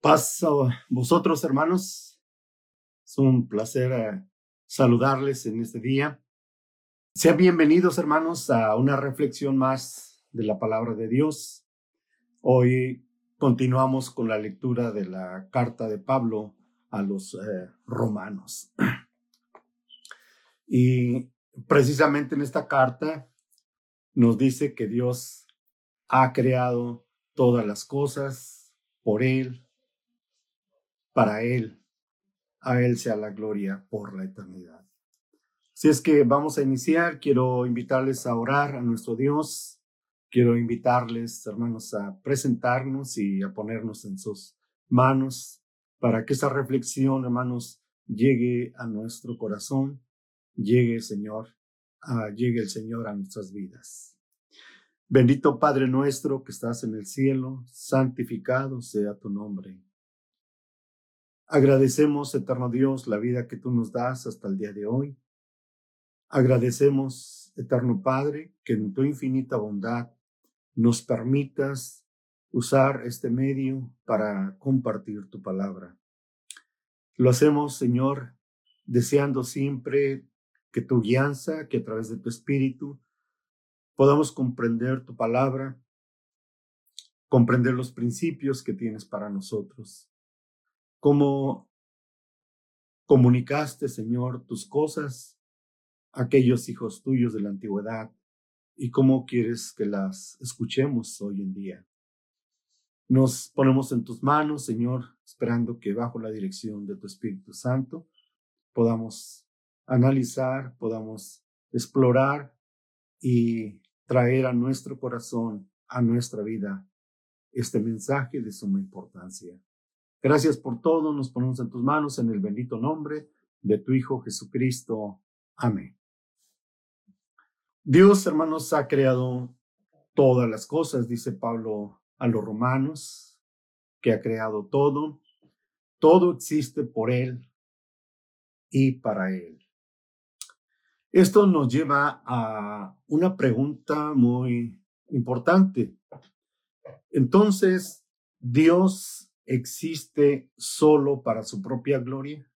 Paz a vosotros, hermanos. Es un placer eh, saludarles en este día. Sean bienvenidos, hermanos, a una reflexión más de la palabra de Dios. Hoy continuamos con la lectura de la carta de Pablo a los eh, romanos. Y precisamente en esta carta nos dice que Dios ha creado todas las cosas por Él, para Él. A Él sea la gloria por la eternidad. Si es que vamos a iniciar, quiero invitarles a orar a nuestro Dios. Quiero invitarles, hermanos, a presentarnos y a ponernos en sus manos para que esa reflexión, hermanos, llegue a nuestro corazón, llegue, Señor, llegue el Señor a nuestras vidas. Bendito Padre nuestro que estás en el cielo, santificado sea tu nombre Agradecemos, eterno Dios, la vida que tú nos das hasta el día de hoy. Agradecemos, eterno Padre, que en tu infinita bondad nos permitas usar este medio para compartir tu palabra. Lo hacemos, Señor, deseando siempre que tu guianza, que a través de tu espíritu podamos comprender tu palabra, comprender los principios que tienes para nosotros cómo comunicaste, Señor, tus cosas a aquellos hijos tuyos de la antigüedad y cómo quieres que las escuchemos hoy en día. Nos ponemos en tus manos, Señor, esperando que bajo la dirección de tu Espíritu Santo podamos analizar, podamos explorar y traer a nuestro corazón, a nuestra vida, este mensaje de suma importancia. Gracias por todo, nos ponemos en tus manos en el bendito nombre de tu Hijo Jesucristo. Amén. Dios, hermanos, ha creado todas las cosas, dice Pablo a los romanos, que ha creado todo. Todo existe por Él y para Él. Esto nos lleva a una pregunta muy importante. Entonces, Dios existe solo para su propia gloria?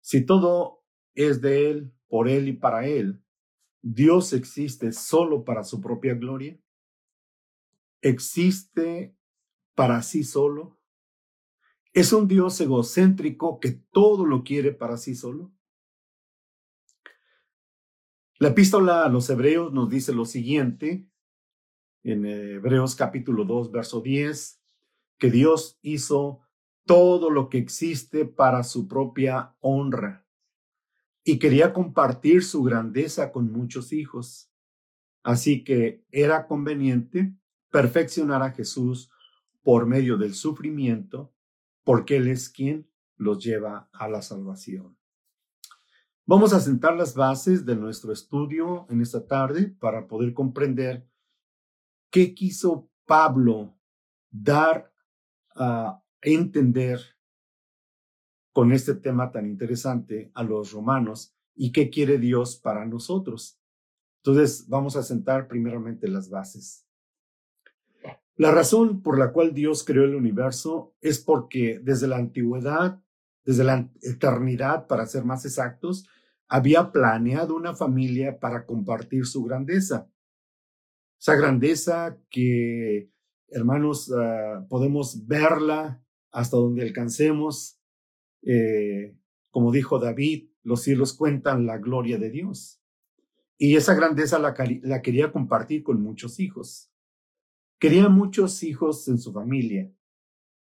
Si todo es de Él, por Él y para Él, ¿Dios existe solo para su propia gloria? ¿Existe para sí solo? ¿Es un Dios egocéntrico que todo lo quiere para sí solo? La epístola a los hebreos nos dice lo siguiente, en Hebreos capítulo 2, verso 10, que Dios hizo todo lo que existe para su propia honra y quería compartir su grandeza con muchos hijos. Así que era conveniente perfeccionar a Jesús por medio del sufrimiento, porque Él es quien los lleva a la salvación. Vamos a sentar las bases de nuestro estudio en esta tarde para poder comprender qué quiso Pablo dar a entender con este tema tan interesante a los romanos y qué quiere Dios para nosotros. Entonces, vamos a sentar primeramente las bases. La razón por la cual Dios creó el universo es porque desde la antigüedad, desde la eternidad, para ser más exactos, había planeado una familia para compartir su grandeza. Esa grandeza que hermanos, ah, podemos verla hasta donde alcancemos. Eh, como dijo David, los cielos cuentan la gloria de Dios. Y esa grandeza la, quería compartir con muchos hijos. Quería muchos hijos en su familia.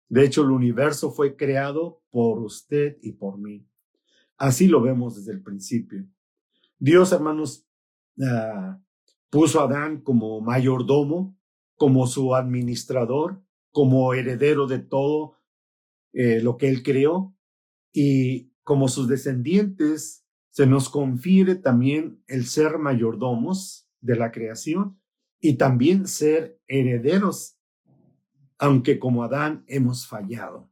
De hecho, el universo fue creado por usted y por mí. Así lo vemos desde el principio. Dios, hermanos, ah, puso a Adán como mayordomo como su administrador, como heredero de todo eh, lo que él creó y como sus descendientes se nos confiere también el ser mayordomos de la creación y también ser herederos, aunque como Adán hemos fallado.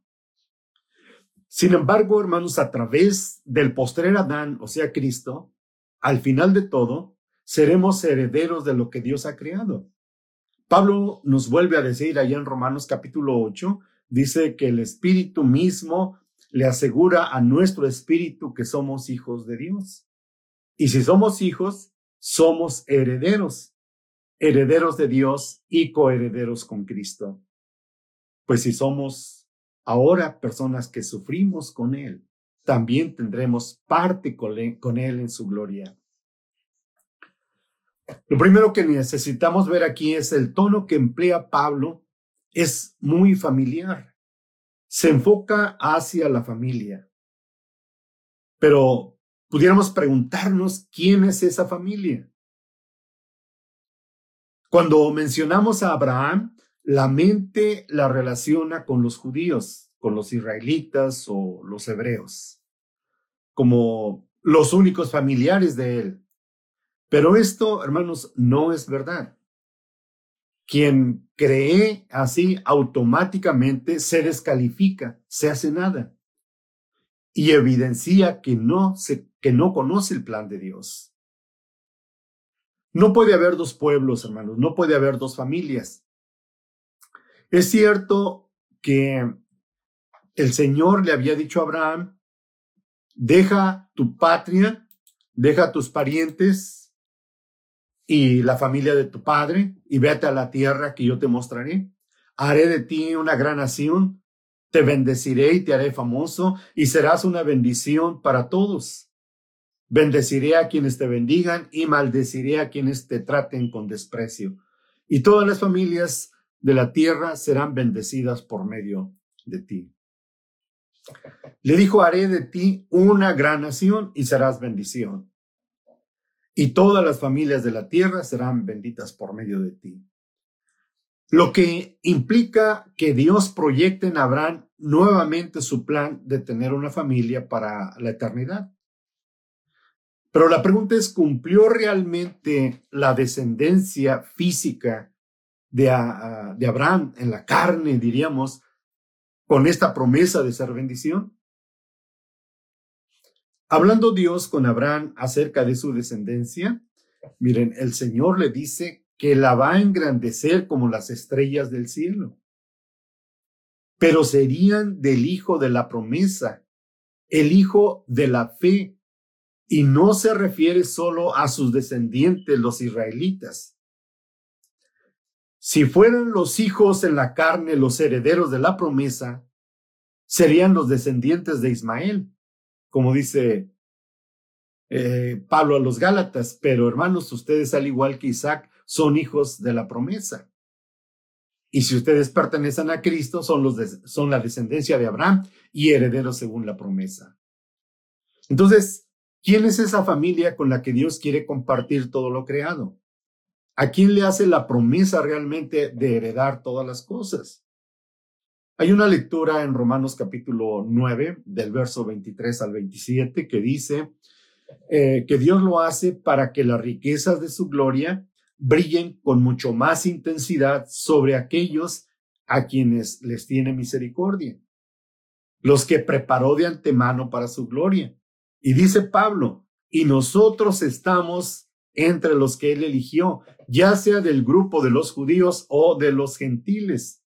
Sin embargo, hermanos, a través del postrer Adán, o sea, Cristo, al final de todo, seremos herederos de lo que Dios ha creado Pablo nos vuelve a decir allá en Romanos capítulo 8, dice que el Espíritu mismo le asegura a nuestro espíritu que somos hijos de Dios. Y si somos hijos, somos herederos, herederos de Dios y coherederos con Cristo. Pues si somos ahora personas que sufrimos con Él, también tendremos parte con Él en su gloria. Lo primero que necesitamos ver aquí es el tono que emplea Pablo es muy familiar. Se enfoca hacia la familia. Pero pudiéramos preguntarnos quién es esa familia. Cuando mencionamos a Abraham, la mente la relaciona con los judíos, con los israelitas o los hebreos, como los únicos familiares de él. Pero esto, hermanos, no es verdad. Quien cree así automáticamente se descalifica, se hace nada y evidencia que no, se, que no conoce el plan de Dios. No puede haber dos pueblos, hermanos, no puede haber dos familias. Es cierto que el Señor le había dicho a Abraham, deja tu patria, deja tus parientes, y la familia de tu padre, y vete a la tierra que yo te mostraré. Haré de ti una gran nación, te bendeciré y te haré famoso, y serás una bendición para todos. Bendeciré a quienes te bendigan y maldeciré a quienes te traten con desprecio. Y todas las familias de la tierra serán bendecidas por medio de ti. Le dijo, haré de ti una gran nación y serás bendición y todas las familias de la tierra serán benditas por medio de ti. Lo que implica que Dios proyecte en Abraham nuevamente su plan de tener una familia para la eternidad. Pero la pregunta es, ¿cumplió realmente la descendencia física de, de Abraham en la carne, diríamos, con esta promesa de ser bendición? Hablando Dios con Abraham acerca de su descendencia, miren, el Señor le dice que la va a engrandecer como las estrellas del cielo. Pero serían del hijo de la promesa, el hijo de la fe, y no se refiere solo a sus descendientes, los israelitas. Si fueran los hijos en la carne los herederos de la promesa, serían los descendientes de Ismael como dice eh, Pablo a los Gálatas, pero hermanos, ustedes al igual que Isaac son hijos de la promesa. Y si ustedes pertenecen a Cristo, son, los son la descendencia de Abraham y herederos según la promesa. Entonces, ¿quién es esa familia con la que Dios quiere compartir todo lo creado? ¿A quién le hace la promesa realmente de heredar todas las cosas? Hay una lectura en Romanos capítulo 9, del verso 23 al 27, que dice eh, que Dios lo hace para que las riquezas de su gloria brillen con mucho más intensidad sobre aquellos a quienes les tiene misericordia, los que preparó de antemano para su gloria. Y dice Pablo, y nosotros estamos entre los que él eligió, ya sea del grupo de los judíos o de los gentiles.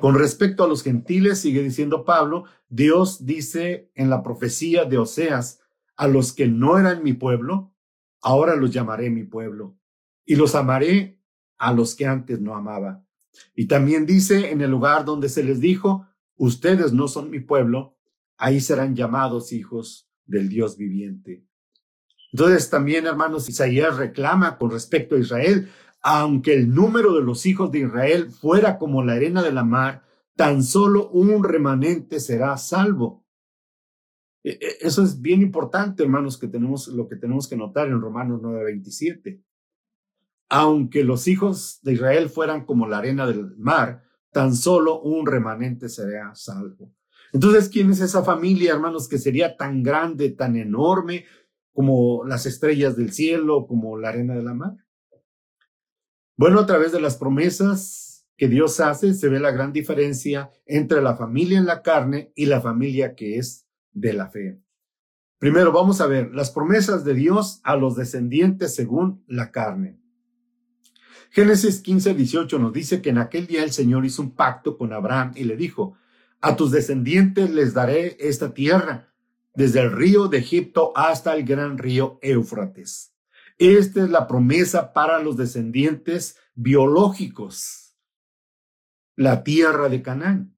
Con respecto a los gentiles, sigue diciendo Pablo, Dios dice en la profecía de Oseas, a los que no eran mi pueblo, ahora los llamaré mi pueblo, y los amaré a los que antes no amaba. Y también dice en el lugar donde se les dijo, ustedes no son mi pueblo, ahí serán llamados hijos del Dios viviente. Entonces también, hermanos, Isaías reclama con respecto a Israel, aunque el número de los hijos de Israel fuera como la arena de la mar, tan solo un remanente será salvo. E, e, eso es bien importante, hermanos, que tenemos lo que tenemos que notar en Romanos 9:27. Aunque los hijos de Israel fueran como la arena del mar, tan solo un remanente será salvo. Entonces, ¿quién es esa familia, hermanos, que sería tan grande, tan enorme como las estrellas del cielo, como la arena de la mar? Bueno, a través de las promesas que Dios hace, se ve la gran diferencia entre la familia en la carne y la familia que es de la fe. Primero, vamos a ver las promesas de Dios a los descendientes según la carne. Génesis 15, 18 nos dice que en aquel día el Señor hizo un pacto con Abraham y le dijo, a tus descendientes les daré esta tierra, desde el río de Egipto hasta el gran río Éufrates. Esta es la promesa para los descendientes biológicos, la tierra de Canaán.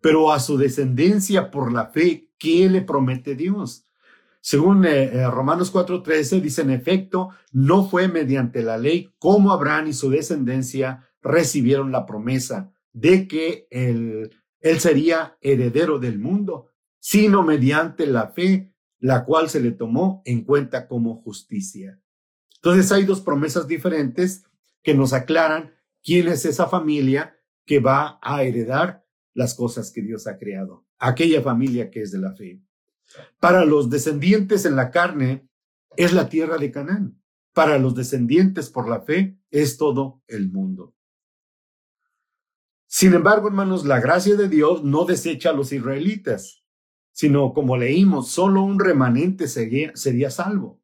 Pero a su descendencia por la fe, ¿qué le promete Dios? Según eh, eh, Romanos 4:13 dice, en efecto, no fue mediante la ley como Abraham y su descendencia recibieron la promesa de que él sería heredero del mundo, sino mediante la fe, la cual se le tomó en cuenta como justicia. Entonces hay dos promesas diferentes que nos aclaran quién es esa familia que va a heredar las cosas que Dios ha creado, aquella familia que es de la fe. Para los descendientes en la carne es la tierra de Canaán. Para los descendientes por la fe es todo el mundo. Sin embargo, hermanos, la gracia de Dios no desecha a los israelitas, sino como leímos, solo un remanente sería, sería salvo.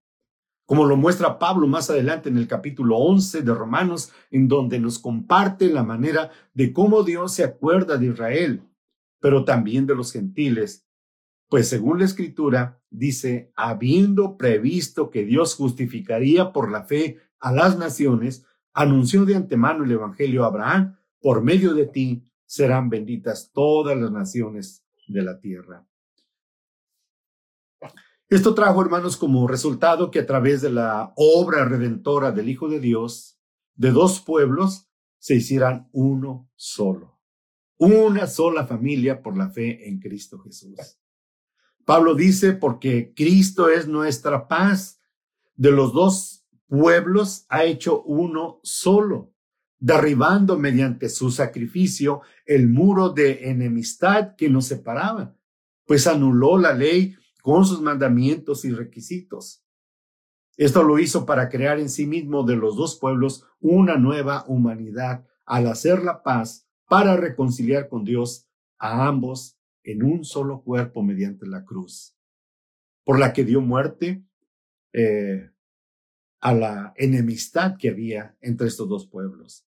Como lo muestra Pablo más adelante en el capítulo 11 de Romanos, en donde nos comparte la manera de cómo Dios se acuerda de Israel, pero también de los gentiles pues según la escritura dice, habiendo previsto que Dios justificaría por la fe a las naciones, anunció de antemano el Evangelio a Abraham, por medio de ti serán benditas todas las naciones de la tierra. Esto trajo, hermanos, como resultado que a través de la obra redentora del Hijo de Dios, de dos pueblos se hicieran uno solo, una sola familia por la fe en Cristo Jesús. Pablo dice, porque Cristo es nuestra paz. De los dos pueblos ha hecho uno solo, derribando mediante su sacrificio el muro de enemistad que nos separaba, pues anuló la ley con sus mandamientos y requisitos. Esto lo hizo para crear en sí mismo de los dos pueblos una nueva humanidad al hacer la paz para reconciliar con Dios a ambos en un solo cuerpo mediante la cruz, por la que dio muerte eh, a la enemistad que había entre estos dos pueblos.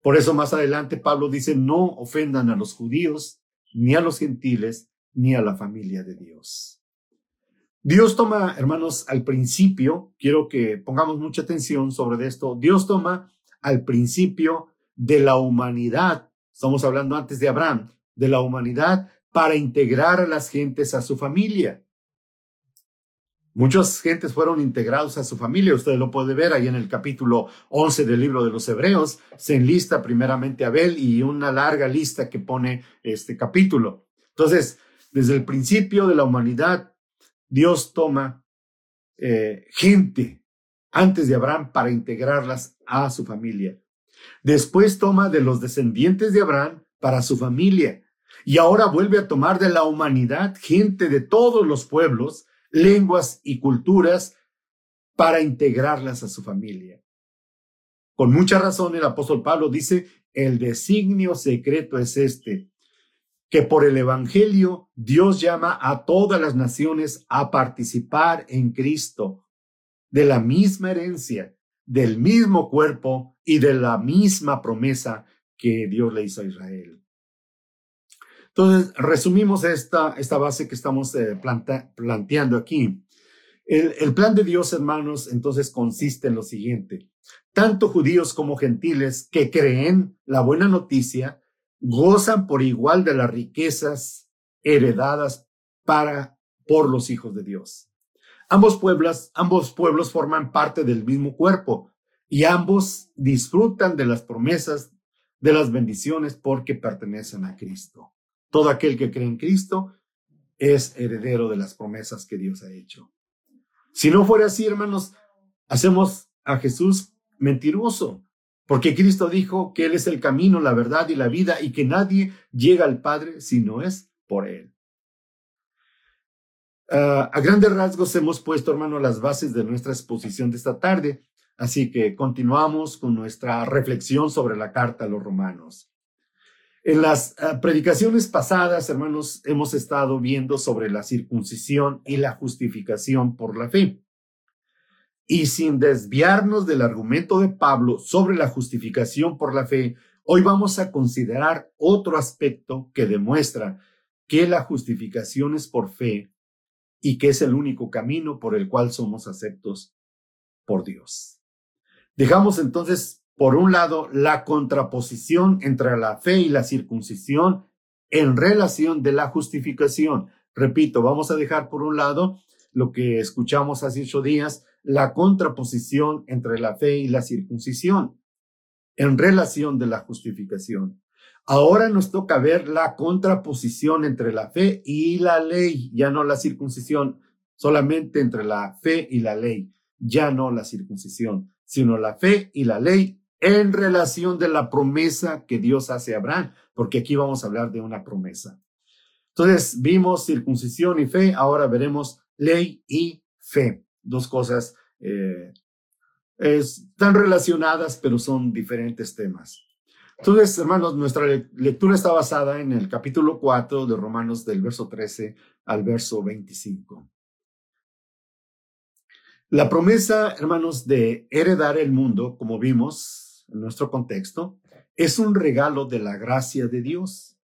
Por eso más adelante Pablo dice, no ofendan a los judíos, ni a los gentiles, ni a la familia de Dios. Dios toma, hermanos, al principio, quiero que pongamos mucha atención sobre esto, Dios toma al principio de la humanidad, estamos hablando antes de Abraham, de la humanidad para integrar a las gentes a su familia. Muchas gentes fueron integrados a su familia. Usted lo puede ver ahí en el capítulo 11 del libro de los Hebreos. Se enlista primeramente Abel y una larga lista que pone este capítulo. Entonces, desde el principio de la humanidad, Dios toma eh, gente antes de Abraham para integrarlas a su familia. Después toma de los descendientes de Abraham para su familia. Y ahora vuelve a tomar de la humanidad gente de todos los pueblos, lenguas y culturas para integrarlas a su familia. Con mucha razón el apóstol Pablo dice, el designio secreto es este, que por el Evangelio Dios llama a todas las naciones a participar en Cristo, de la misma herencia, del mismo cuerpo y de la misma promesa que Dios le hizo a Israel. Entonces, resumimos esta, esta base que estamos eh, planteando aquí. El, el plan de Dios, hermanos, entonces consiste en lo siguiente. Tanto judíos como gentiles que creen la buena noticia gozan por igual de las riquezas heredadas para, por los hijos de Dios. Ambos pueblos, ambos pueblos forman parte del mismo cuerpo y ambos disfrutan de las promesas, de las bendiciones porque pertenecen a Cristo. Todo aquel que cree en Cristo es heredero de las promesas que Dios ha hecho. Si no fuera así, hermanos, hacemos a Jesús mentiroso, porque Cristo dijo que Él es el camino, la verdad y la vida y que nadie llega al Padre si no es por Él. Ah, a grandes rasgos hemos puesto, hermano, las bases de nuestra exposición de esta tarde, así que continuamos con nuestra reflexión sobre la carta a los romanos. En las ah, predicaciones pasadas, hermanos, hemos estado viendo sobre la circuncisión y la justificación por la fe. Y sin desviarnos del argumento de Pablo sobre la justificación por la fe, hoy vamos a considerar otro aspecto que demuestra que la justificación es por fe y que es el único camino por el cual somos aceptos por Dios. Dejamos entonces, por un lado, la contraposición entre la fe y la circuncisión en relación de la justificación. Repito, vamos a dejar por un lado lo que escuchamos hace ocho días, la contraposición entre la fe y la circuncisión en relación de la justificación. Ahora nos toca ver la contraposición entre la fe y la ley, ya no la circuncisión, solamente entre la fe y la ley, ya no la circuncisión, sino la fe y la ley en relación de la promesa que Dios hace a Abraham, porque aquí vamos a hablar de una promesa. Entonces, vimos circuncisión y fe, ahora veremos ley y fe, dos cosas eh, están relacionadas, pero son diferentes temas. Entonces, hermanos, nuestra lectura está basada en el capítulo 4 de Romanos del verso 13 al verso 25. La promesa, hermanos, de heredar el mundo, como vimos en nuestro contexto, es un regalo de la gracia de Dios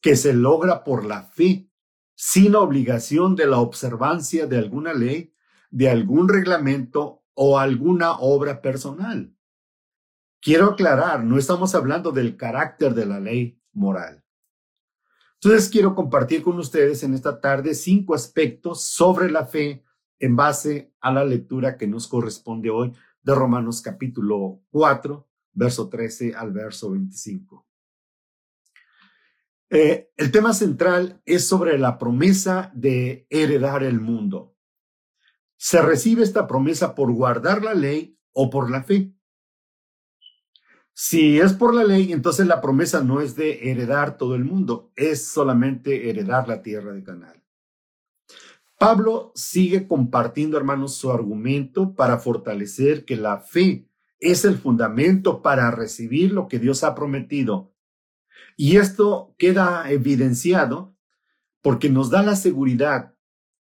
que se logra por la fe, sin obligación de la observancia de alguna ley, de algún reglamento o alguna obra personal. Quiero aclarar, no estamos hablando del carácter de la ley moral. Entonces quiero compartir con ustedes en esta tarde cinco aspectos sobre la fe en base a la lectura que nos corresponde hoy de Romanos capítulo 4, verso 13 al verso 25. Eh, el tema central es sobre la promesa de heredar el mundo. Se recibe esta promesa por guardar la ley o por la fe. Si es por la ley, entonces la promesa no es de heredar todo el mundo, es solamente heredar la tierra de Canaán. Pablo sigue compartiendo, hermanos, su argumento para fortalecer que la fe es el fundamento para recibir lo que Dios ha prometido. Y esto queda evidenciado porque nos da la seguridad,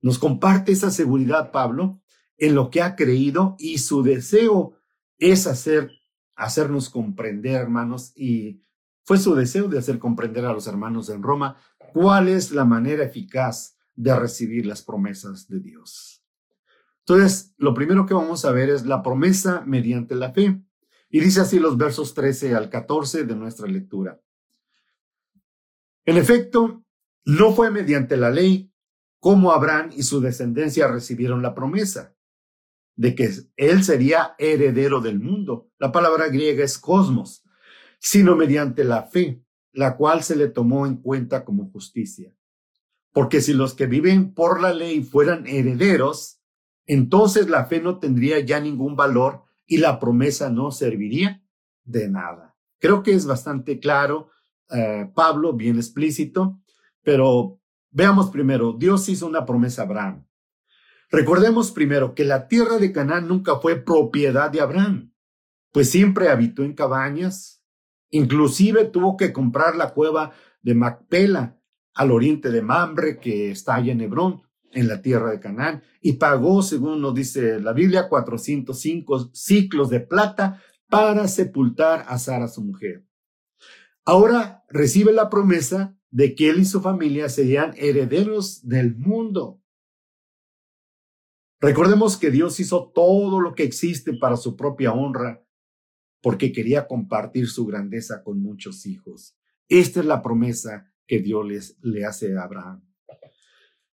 nos comparte esa seguridad Pablo en lo que ha creído y su deseo es hacer hacernos comprender, hermanos, y fue su deseo de hacer comprender a los hermanos en Roma cuál es la manera eficaz de recibir las promesas de Dios. Entonces, lo primero que vamos a ver es la promesa mediante la fe. Y dice así los versos 13 al 14 de nuestra lectura. En efecto, no fue mediante la ley como Abraham y su descendencia recibieron la promesa, de que él sería heredero del mundo. La palabra griega es cosmos, sino mediante la fe, la cual se le tomó en cuenta como justicia. Porque si los que viven por la ley fueran herederos, entonces la fe no tendría ya ningún valor y la promesa no serviría de nada. Creo que es bastante claro, eh, Pablo, bien explícito, pero veamos primero, Dios hizo una promesa a Abraham. Recordemos primero que la tierra de Canaán nunca fue propiedad de Abraham, pues siempre habitó en cabañas, inclusive tuvo que comprar la cueva de Macpela al oriente de Mambre, que está allá en Hebrón, en la tierra de Canaán, y pagó, según nos dice la Biblia, 405 ciclos de plata para sepultar a Sara, su mujer. Ahora recibe la promesa de que él y su familia serían herederos del mundo. Recordemos que Dios hizo todo lo que existe para su propia honra, porque quería compartir su grandeza con muchos hijos. Esta es la promesa que Dios le hace a Abraham.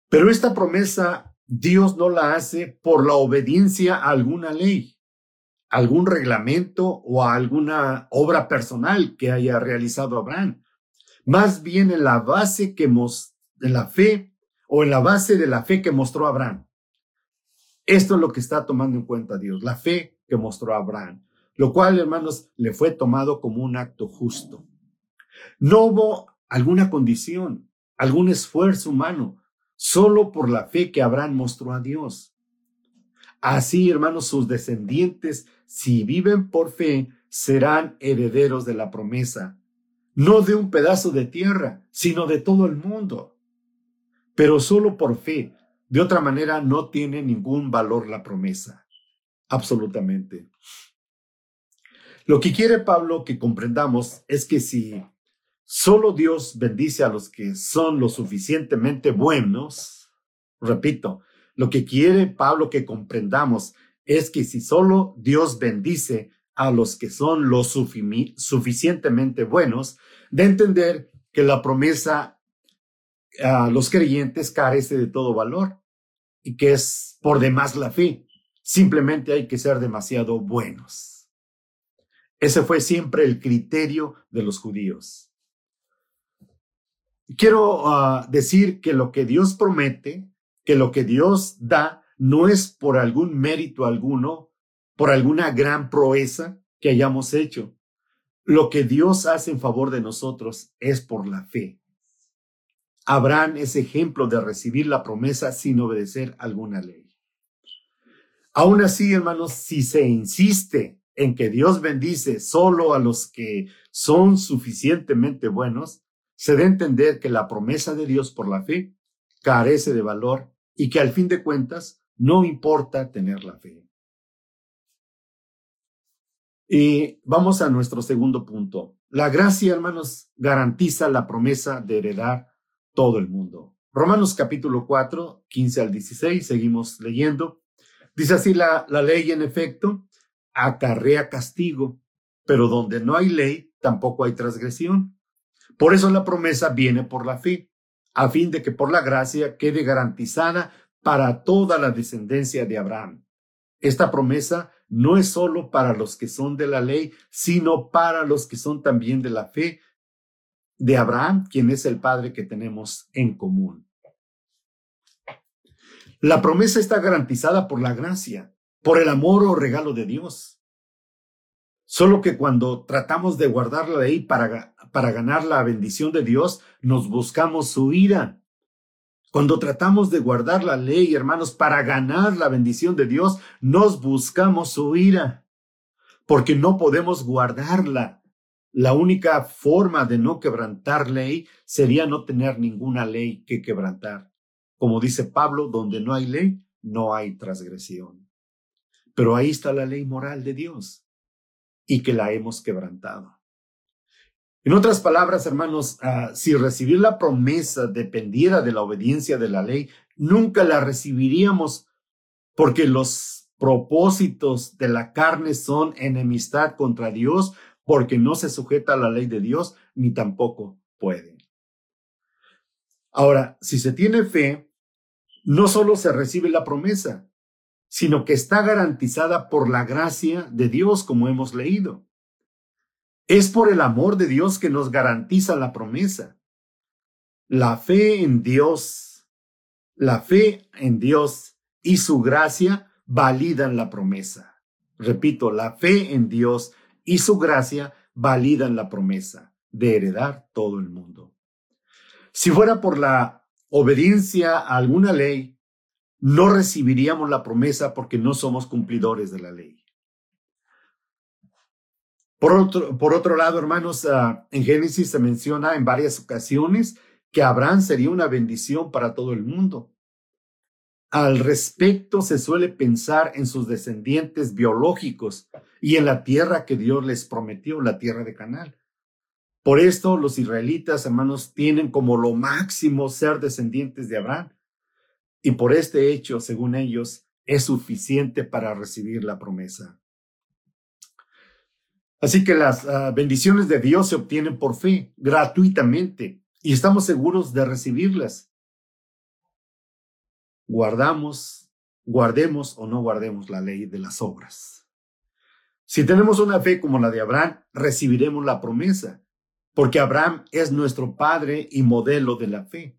Pero esta promesa Dios no la hace por la obediencia a alguna ley, algún reglamento o a alguna obra personal que haya realizado Abraham. Más bien en la base que de la fe o en la base de la fe que mostró Abraham. Esto es lo que está tomando en cuenta Dios, la fe que mostró Abraham, lo cual, hermanos, le fue tomado como un acto justo. No hubo alguna condición, algún esfuerzo humano, solo por la fe que Abraham mostró a Dios. Así, hermanos, sus descendientes, si viven por fe, serán herederos de la promesa, no de un pedazo de tierra, sino de todo el mundo. Pero solo por fe, de otra manera, no tiene ningún valor la promesa. absolutamente. Lo que quiere Pablo que comprendamos es que si solo Dios bendice a los que son lo suficientemente buenos, repito, lo que quiere Pablo que comprendamos es que si solo Dios bendice a los que son lo suficientemente buenos, de entender que la promesa a los creyentes carece de todo valor y que es por demás la fe. Simplemente hay que ser demasiado buenos. Ese fue siempre el criterio de los judíos. Quiero ah, decir que lo que Dios promete, que lo que Dios da, no es por algún mérito alguno, por alguna gran proeza que hayamos hecho. Lo que Dios hace en favor de nosotros es por la fe. Abraham es ejemplo de recibir la promesa sin obedecer alguna ley. Aún así, hermanos, si se insiste en que Dios bendice solo a los que son suficientemente buenos, se debe entender que la promesa de Dios por la fe carece de valor y que al fin de cuentas no importa tener la fe. Y vamos a nuestro segundo punto. La gracia, hermanos, garantiza la promesa de heredar todo el mundo. Romanos capítulo 4, 15 al 16, seguimos leyendo. Dice así la, la ley, en efecto, acarrea castigo, pero donde no hay ley, tampoco hay transgresión. Por eso la promesa viene por la fe, a fin de que por la gracia quede garantizada para toda la descendencia de Abraham. Esta promesa no es solo para los que son de la ley, sino para los que son también de la fe de Abraham, quien es el Padre que tenemos en común. La promesa está garantizada por la gracia, por el amor o regalo de Dios. Solo que cuando tratamos de guardar la ley para, para ganar la bendición de Dios, nos buscamos su ira. Cuando tratamos de guardar la ley, hermanos, para ganar la bendición de Dios, nos buscamos su ira, porque no podemos guardarla. La única forma de no quebrantar ley sería no tener ninguna ley que quebrantar. Como dice Pablo, donde no hay ley, no hay transgresión. Pero ahí está la ley moral de Dios y que la hemos quebrantado. En otras palabras, hermanos, ah, si recibir la promesa dependiera de la obediencia de la ley, nunca la recibiríamos porque los propósitos de la carne son enemistad contra Dios porque no se sujeta a la ley de Dios ni tampoco puede. Ahora, si se tiene fe, no solo se recibe la promesa, sino que está garantizada por la gracia de Dios, como hemos leído. Es por el amor de Dios que nos garantiza la promesa. La fe en Dios, la fe en Dios y su gracia validan la promesa. Repito, la fe en Dios y su gracia validan la promesa de heredar todo el mundo. Si fuera por la obediencia a alguna ley, no recibiríamos la promesa porque no somos cumplidores de la ley. Por otro, por otro lado, hermanos, ah, en Génesis se menciona en varias ocasiones que Abraham sería una bendición para todo el mundo. Al respecto, se suele pensar en sus descendientes biológicos y en la tierra que Dios les prometió, la tierra de Canaán. Por esto los israelitas, hermanos, tienen como lo máximo ser descendientes de Abraham. Y por este hecho, según ellos, es suficiente para recibir la promesa. Así que las ah, bendiciones de Dios se obtienen por fe, gratuitamente, y estamos seguros de recibirlas. Guardamos, guardemos o no guardemos la ley de las obras. Si tenemos una fe como la de Abraham, recibiremos la promesa porque Abraham es nuestro padre y modelo de la fe.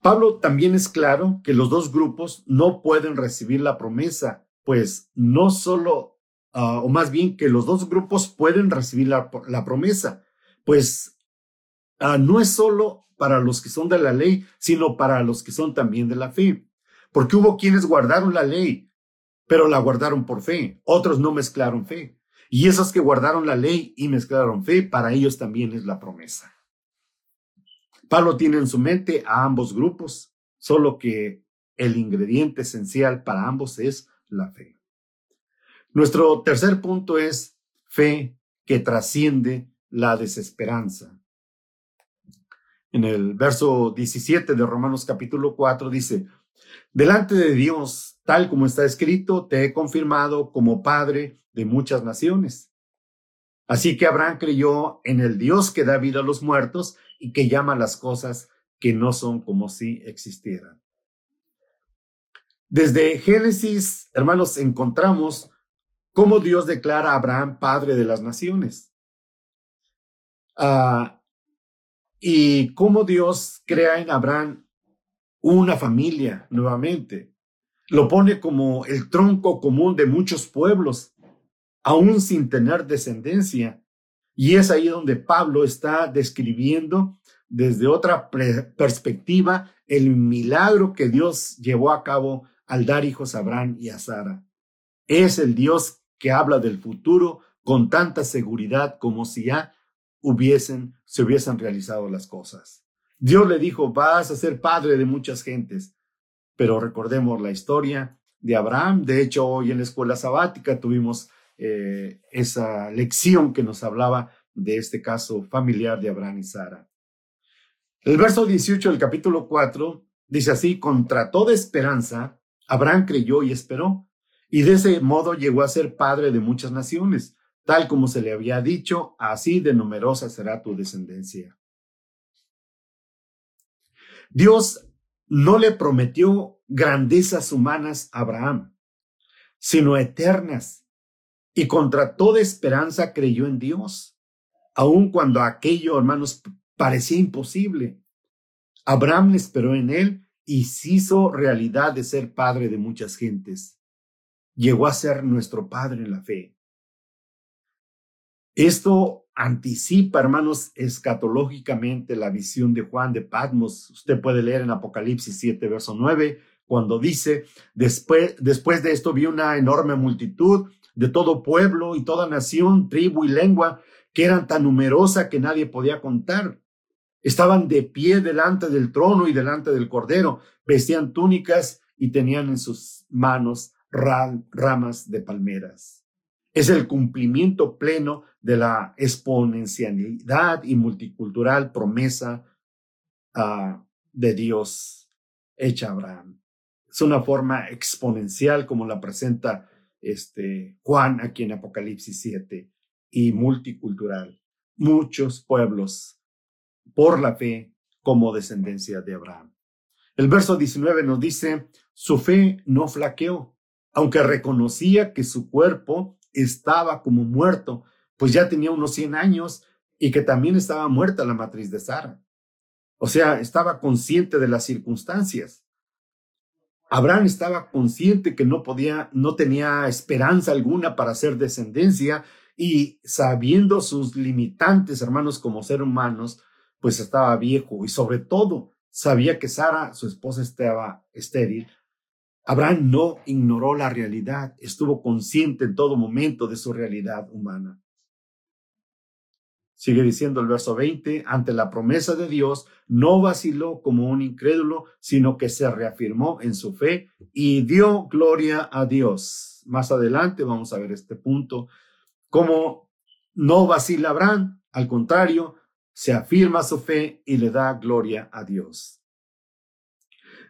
Pablo también es claro que los dos grupos no pueden recibir la promesa, pues no solo, ah, o más bien que los dos grupos pueden recibir la, promesa, pues ah, no es solo para los que son de la ley, sino para los que son también de la fe. Porque hubo quienes guardaron la ley, pero la guardaron por fe, otros no mezclaron fe. Y esos que guardaron la ley y mezclaron fe, para ellos también es la promesa. Pablo tiene en su mente a ambos grupos, solo que el ingrediente esencial para ambos es la fe. Nuestro tercer punto es fe que trasciende la desesperanza. En el verso 17 de Romanos capítulo 4 dice, delante de Dios, tal como está escrito, te he confirmado como padre de muchas naciones. Así que Abraham creyó en el Dios que da vida a los muertos y que llama las cosas que no son como si existieran. Desde Génesis, hermanos, encontramos cómo Dios declara a Abraham padre de las naciones. Ah, y cómo Dios crea en Abraham una familia nuevamente. Lo pone como el tronco común de muchos pueblos, aún sin tener descendencia. Y es ahí donde Pablo está describiendo desde otra perspectiva el milagro que Dios llevó a cabo al dar hijos a Abraham y a Sara. Es el Dios que habla del futuro con tanta seguridad como si ya hubiesen, se hubiesen realizado las cosas. Dios le dijo, vas a ser padre de muchas gentes. Pero recordemos la historia de Abraham. De hecho, hoy en la escuela sabática tuvimos eh, esa lección que nos hablaba de este caso familiar de Abraham y Sara. El verso 18 del capítulo 4 dice así, contra toda esperanza, Abraham creyó y esperó, y de ese modo llegó a ser padre de muchas naciones, tal como se le había dicho, así de numerosa será tu descendencia. Dios no le prometió grandezas humanas a Abraham, sino eternas, y contra toda esperanza creyó en Dios, aun cuando aquello, hermanos, parecía imposible. Abraham esperó en él y se hizo realidad de ser padre de muchas gentes. Llegó a ser nuestro padre en la fe. Esto anticipa, hermanos, escatológicamente la visión de Juan de Patmos. Usted puede leer en Apocalipsis 7, verso 9, cuando dice, después, después de esto vi una enorme multitud de todo pueblo y toda nación, tribu y lengua, que eran tan numerosa que nadie podía contar. Estaban de pie delante del trono y delante del cordero, vestían túnicas y tenían en sus manos ramas de palmeras. Es el cumplimiento pleno de la exponencialidad y multicultural promesa ah, de Dios hecha a Abraham. Es una forma exponencial como la presenta este, Juan aquí en Apocalipsis 7 y multicultural. Muchos pueblos por la fe como descendencia de Abraham. El verso 19 nos dice, su fe no flaqueó, aunque reconocía que su cuerpo estaba como muerto, pues ya tenía unos 100 años y que también estaba muerta la matriz de Sara. O sea, estaba consciente de las circunstancias. Abraham estaba consciente que no podía, no tenía esperanza alguna para ser descendencia y sabiendo sus limitantes, hermanos, como ser humanos, pues estaba viejo y sobre todo sabía que Sara, su esposa, estaba estéril Abraham no ignoró la realidad, estuvo consciente en todo momento de su realidad humana. Sigue diciendo el verso 20, ante la promesa de Dios, no vaciló como un incrédulo, sino que se reafirmó en su fe y dio gloria a Dios. Más adelante vamos a ver este punto, como no vacila Abraham, al contrario, se afirma su fe y le da gloria a Dios.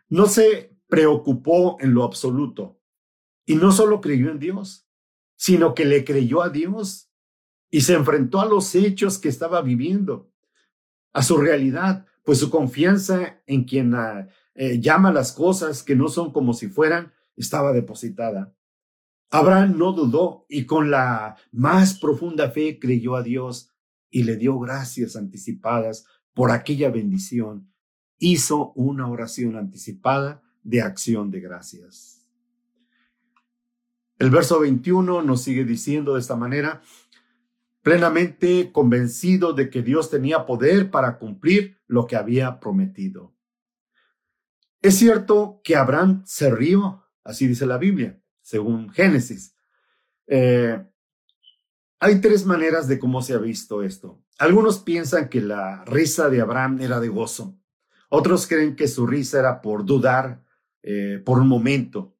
No sé preocupó en lo absoluto. Y no solo creyó en Dios, sino que le creyó a Dios y se enfrentó a los hechos que estaba viviendo, a su realidad, pues su confianza en quien ah, eh, llama las cosas que no son como si fueran estaba depositada. Abraham no dudó y con la más profunda fe creyó a Dios y le dio gracias anticipadas por aquella bendición. Hizo una oración anticipada de acción de gracias. El verso 21 nos sigue diciendo de esta manera, plenamente convencido de que Dios tenía poder para cumplir lo que había prometido. Es cierto que Abraham se rió, así dice la Biblia, según Génesis. Eh, hay tres maneras de cómo se ha visto esto. Algunos piensan que la risa de Abraham era de gozo. Otros creen que su risa era por dudar eh, por un momento.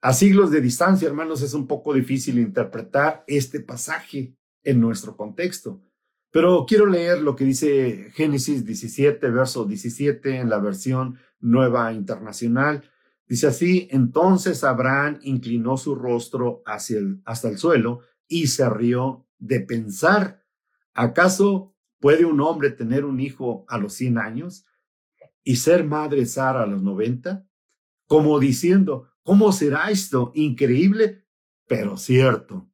A siglos de distancia, hermanos, es un poco difícil interpretar este pasaje en nuestro contexto. Pero quiero leer lo que dice Génesis 17, verso 17 en la versión nueva internacional. Dice así, entonces Abraham inclinó su rostro hacia el, hasta el suelo y se rió de pensar, ¿acaso puede un hombre tener un hijo a los 100 años y ser madre Sara a los 90? Como diciendo, ¿cómo será esto? Increíble, pero cierto.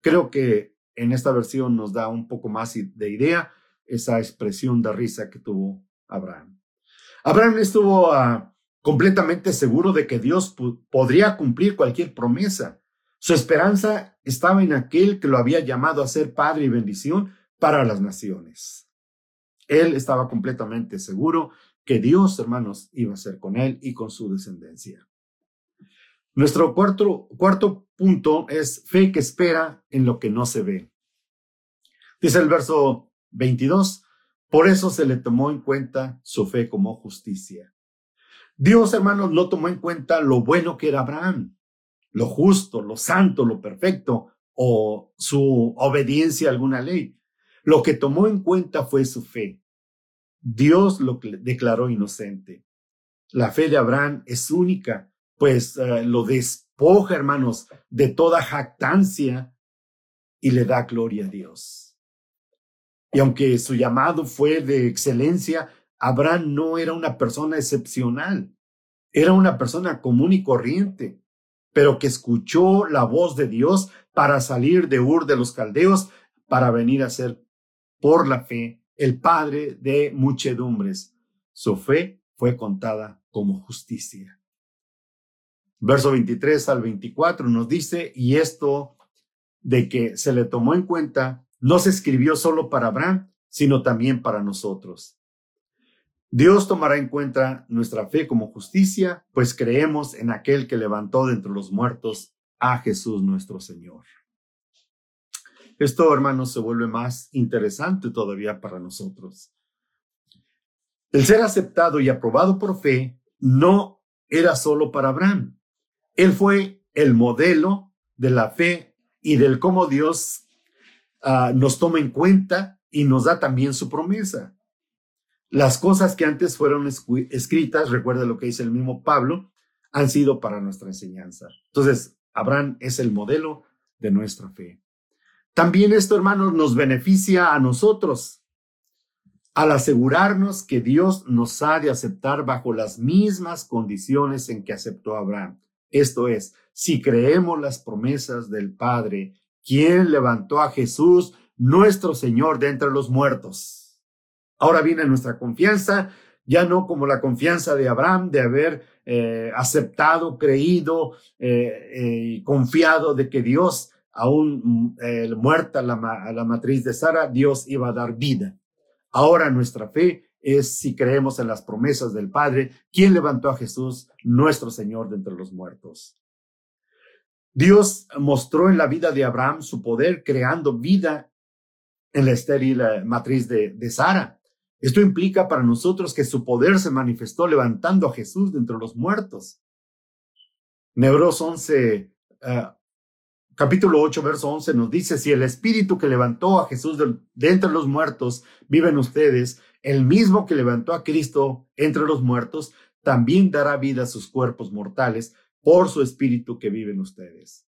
Creo que en esta versión nos da un poco más de idea esa expresión de risa que tuvo Abraham. Abraham estuvo ah, completamente seguro de que Dios podría cumplir cualquier promesa. Su esperanza estaba en aquel que lo había llamado a ser padre y bendición para las naciones. Él estaba completamente seguro que Dios, hermanos, iba a ser con él y con su descendencia. Nuestro cuarto, cuarto punto es fe que espera en lo que no se ve. Dice el verso 22, por eso se le tomó en cuenta su fe como justicia. Dios, hermanos, no tomó en cuenta lo bueno que era Abraham, lo justo, lo santo, lo perfecto o su obediencia a alguna ley. Lo que tomó en cuenta fue su fe. Dios lo declaró inocente. La fe de Abraham es única pues eh, lo despoja, hermanos, de toda jactancia y le da gloria a Dios. Y aunque su llamado fue de excelencia, Abraham no era una persona excepcional, era una persona común y corriente, pero que escuchó la voz de Dios para salir de Ur de los Caldeos, para venir a ser por la fe el padre de muchedumbres. Su fe fue contada como justicia. Verso 23 al 24 nos dice, y esto de que se le tomó en cuenta, no se escribió solo para Abraham, sino también para nosotros. Dios tomará en cuenta nuestra fe como justicia, pues creemos en aquel que levantó de entre los muertos a Jesús nuestro Señor. Esto, hermanos, se vuelve más interesante todavía para nosotros. El ser aceptado y aprobado por fe no era solo para Abraham, él fue el modelo de la fe y del cómo Dios ah, nos toma en cuenta y nos da también su promesa. Las cosas que antes fueron escritas, recuerda lo que dice el mismo Pablo, han sido para nuestra enseñanza. Entonces, Abraham es el modelo de nuestra fe. También esto, hermanos, nos beneficia a nosotros al asegurarnos que Dios nos ha de aceptar bajo las mismas condiciones en que aceptó Abraham. Esto es, si creemos las promesas del Padre, quien levantó a Jesús, nuestro Señor, de entre los muertos. Ahora viene nuestra confianza, ya no como la confianza de Abraham de haber eh, aceptado, creído eh, eh, y confiado de que Dios, aún muerta la, a la matriz de Sara, Dios iba a dar vida. Ahora nuestra fe es si creemos en las promesas del Padre, quien levantó a Jesús, nuestro Señor, de entre los muertos. Dios mostró en la vida de Abraham su poder creando vida en la estéril eh, matriz de, Sara. Esto implica para nosotros que su poder se manifestó levantando a Jesús de entre los muertos. Nebros 11, capítulo 8, verso 11 nos dice, si el espíritu que levantó a Jesús de, entre los muertos vive en ustedes, el mismo que levantó a Cristo entre los muertos, también dará vida a sus cuerpos mortales por su espíritu que vive en ustedes.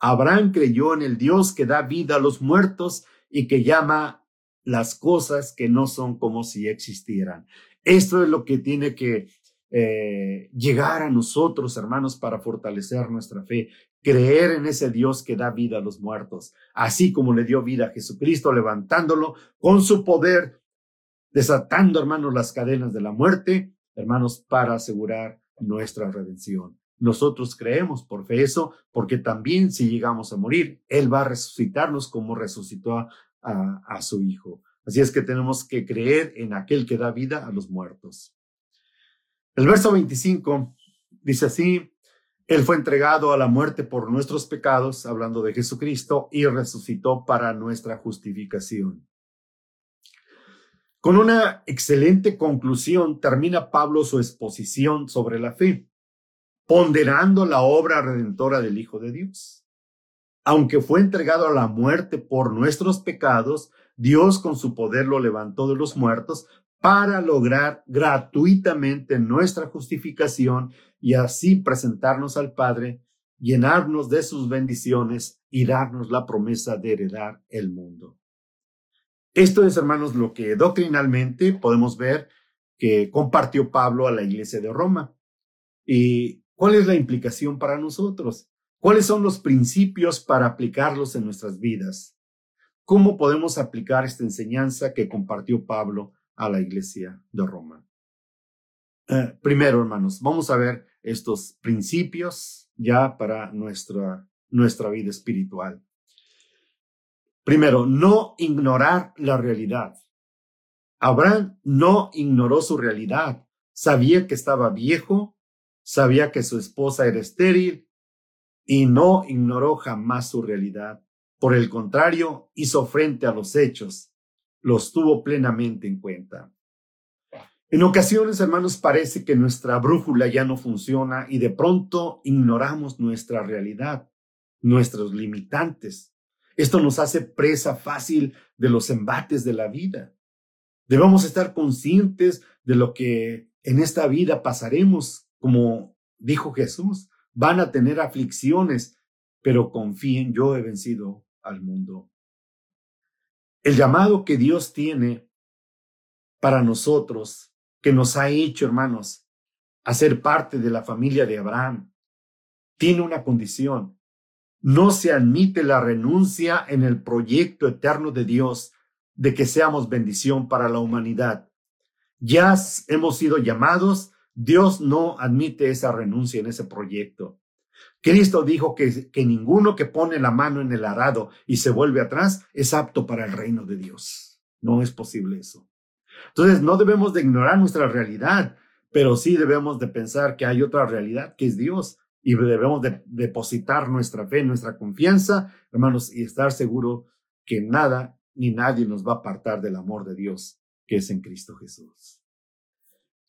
Abraham creyó en el Dios que da vida a los muertos y que llama las cosas que no son como si existieran. Esto es lo que tiene que eh, llegar a nosotros, hermanos, para fortalecer nuestra fe, creer en ese Dios que da vida a los muertos, así como le dio vida a Jesucristo, levantándolo con su poder, desatando, hermanos, las cadenas de la muerte, hermanos, para asegurar nuestra redención. Nosotros creemos por fe eso, porque también si llegamos a morir, Él va a resucitarnos como resucitó a, su Hijo. Así es que tenemos que creer en aquel que da vida a los muertos. El verso 25 dice así, Él fue entregado a la muerte por nuestros pecados, hablando de Jesucristo, y resucitó para nuestra justificación. Con una excelente conclusión termina Pablo su exposición sobre la fe, ponderando la obra redentora del Hijo de Dios. Aunque fue entregado a la muerte por nuestros pecados, Dios con su poder lo levantó de los muertos para lograr gratuitamente nuestra justificación y así presentarnos al Padre, llenarnos de sus bendiciones y darnos la promesa de heredar el mundo. Esto es, hermanos, lo que doctrinalmente podemos ver que compartió Pablo a la iglesia de Roma. ¿Y cuál es la implicación para nosotros? ¿Cuáles son los principios para aplicarlos en nuestras vidas? ¿Cómo podemos aplicar esta enseñanza que compartió Pablo a la iglesia de Roma? Eh, primero, hermanos, vamos a ver estos principios ya para nuestra, nuestra vida espiritual. Primero, no ignorar la realidad. Abraham no ignoró su realidad. Sabía que estaba viejo, sabía que su esposa era estéril y no ignoró jamás su realidad. Por el contrario, hizo frente a los hechos, los tuvo plenamente en cuenta. En ocasiones, hermanos, parece que nuestra brújula ya no funciona y de pronto ignoramos nuestra realidad, nuestros limitantes. Esto nos hace presa fácil de los embates de la vida. Debemos estar conscientes de lo que en esta vida pasaremos, como dijo Jesús, van a tener aflicciones, pero confíen, yo he vencido al mundo. El llamado que Dios tiene para nosotros, que nos ha hecho, hermanos, a ser parte de la familia de Abraham, tiene una condición. No se admite la renuncia en el proyecto eterno de Dios de que seamos bendición para la humanidad. Ya hemos sido llamados, Dios no admite esa renuncia en ese proyecto. Cristo dijo que, que ninguno que pone la mano en el arado y se vuelve atrás es apto para el reino de Dios. No es posible eso. Entonces, no debemos de ignorar nuestra realidad, pero sí debemos de pensar que hay otra realidad que es Dios y debemos de depositar nuestra fe, nuestra confianza, hermanos, y estar seguro que nada ni nadie nos va a apartar del amor de Dios que es en Cristo Jesús.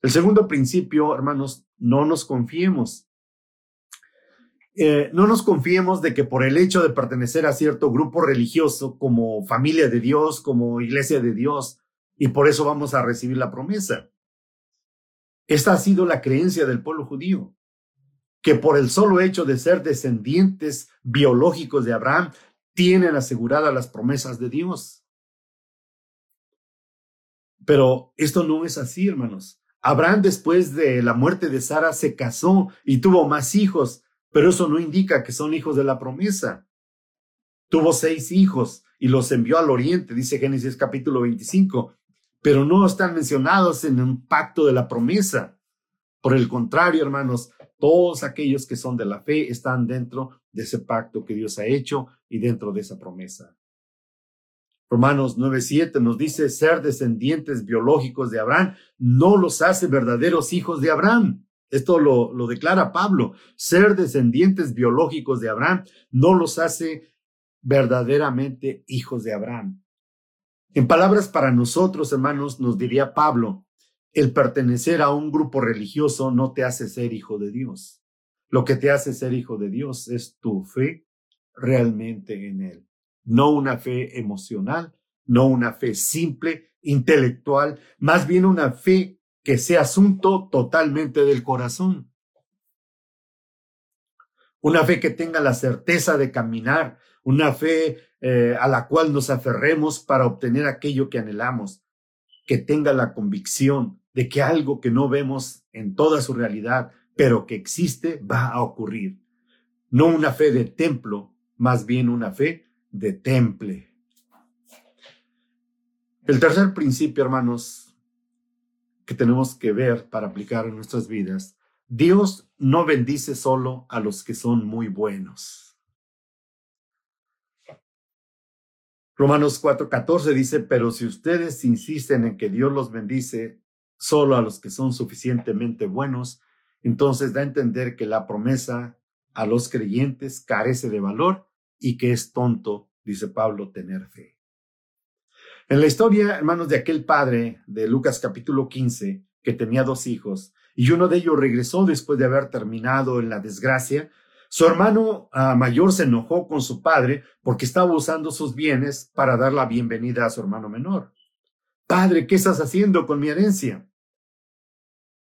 El segundo principio, hermanos, no nos confiemos eh, no nos confiemos de que por el hecho de pertenecer a cierto grupo religioso, como familia de Dios, como iglesia de Dios, y por eso vamos a recibir la promesa. Esta ha sido la creencia del pueblo judío, que por el solo hecho de ser descendientes biológicos de Abraham, tienen aseguradas las promesas de Dios. Pero esto no es así, hermanos. Abraham después de la muerte de Sara se casó y tuvo más hijos pero eso no indica que son hijos de la promesa. Tuvo seis hijos y los envió al oriente, dice Génesis capítulo 25, pero no están mencionados en un pacto de la promesa. Por el contrario, hermanos, todos aquellos que son de la fe están dentro de ese pacto que Dios ha hecho y dentro de esa promesa. Romanos 9:7 nos dice ser descendientes biológicos de Abraham no los hace verdaderos hijos de Abraham. Esto lo, lo declara Pablo. Ser descendientes biológicos de Abraham no los hace verdaderamente hijos de Abraham. En palabras para nosotros, hermanos, nos diría Pablo, el pertenecer a un grupo religioso no te hace ser hijo de Dios. Lo que te hace ser hijo de Dios es tu fe realmente en Él. No una fe emocional, no una fe simple, intelectual, más bien una fe que sea asunto totalmente del corazón. Una fe que tenga la certeza de caminar, una fe eh, a la cual nos aferremos para obtener aquello que anhelamos, que tenga la convicción de que algo que no vemos en toda su realidad, pero que existe, va a ocurrir. No una fe de templo, más bien una fe de temple. El tercer principio, hermanos, que tenemos que ver para aplicar en nuestras vidas. Dios no bendice solo a los que son muy buenos. Romanos 4:14 dice, pero si ustedes insisten en que Dios los bendice solo a los que son suficientemente buenos, entonces da a entender que la promesa a los creyentes carece de valor y que es tonto, dice Pablo, tener fe. En la historia, hermanos, de aquel padre de Lucas capítulo 15, que tenía dos hijos, y uno de ellos regresó después de haber terminado en la desgracia, su hermano ah, mayor se enojó con su padre porque estaba usando sus bienes para dar la bienvenida a su hermano menor. Padre, ¿qué estás haciendo con mi herencia?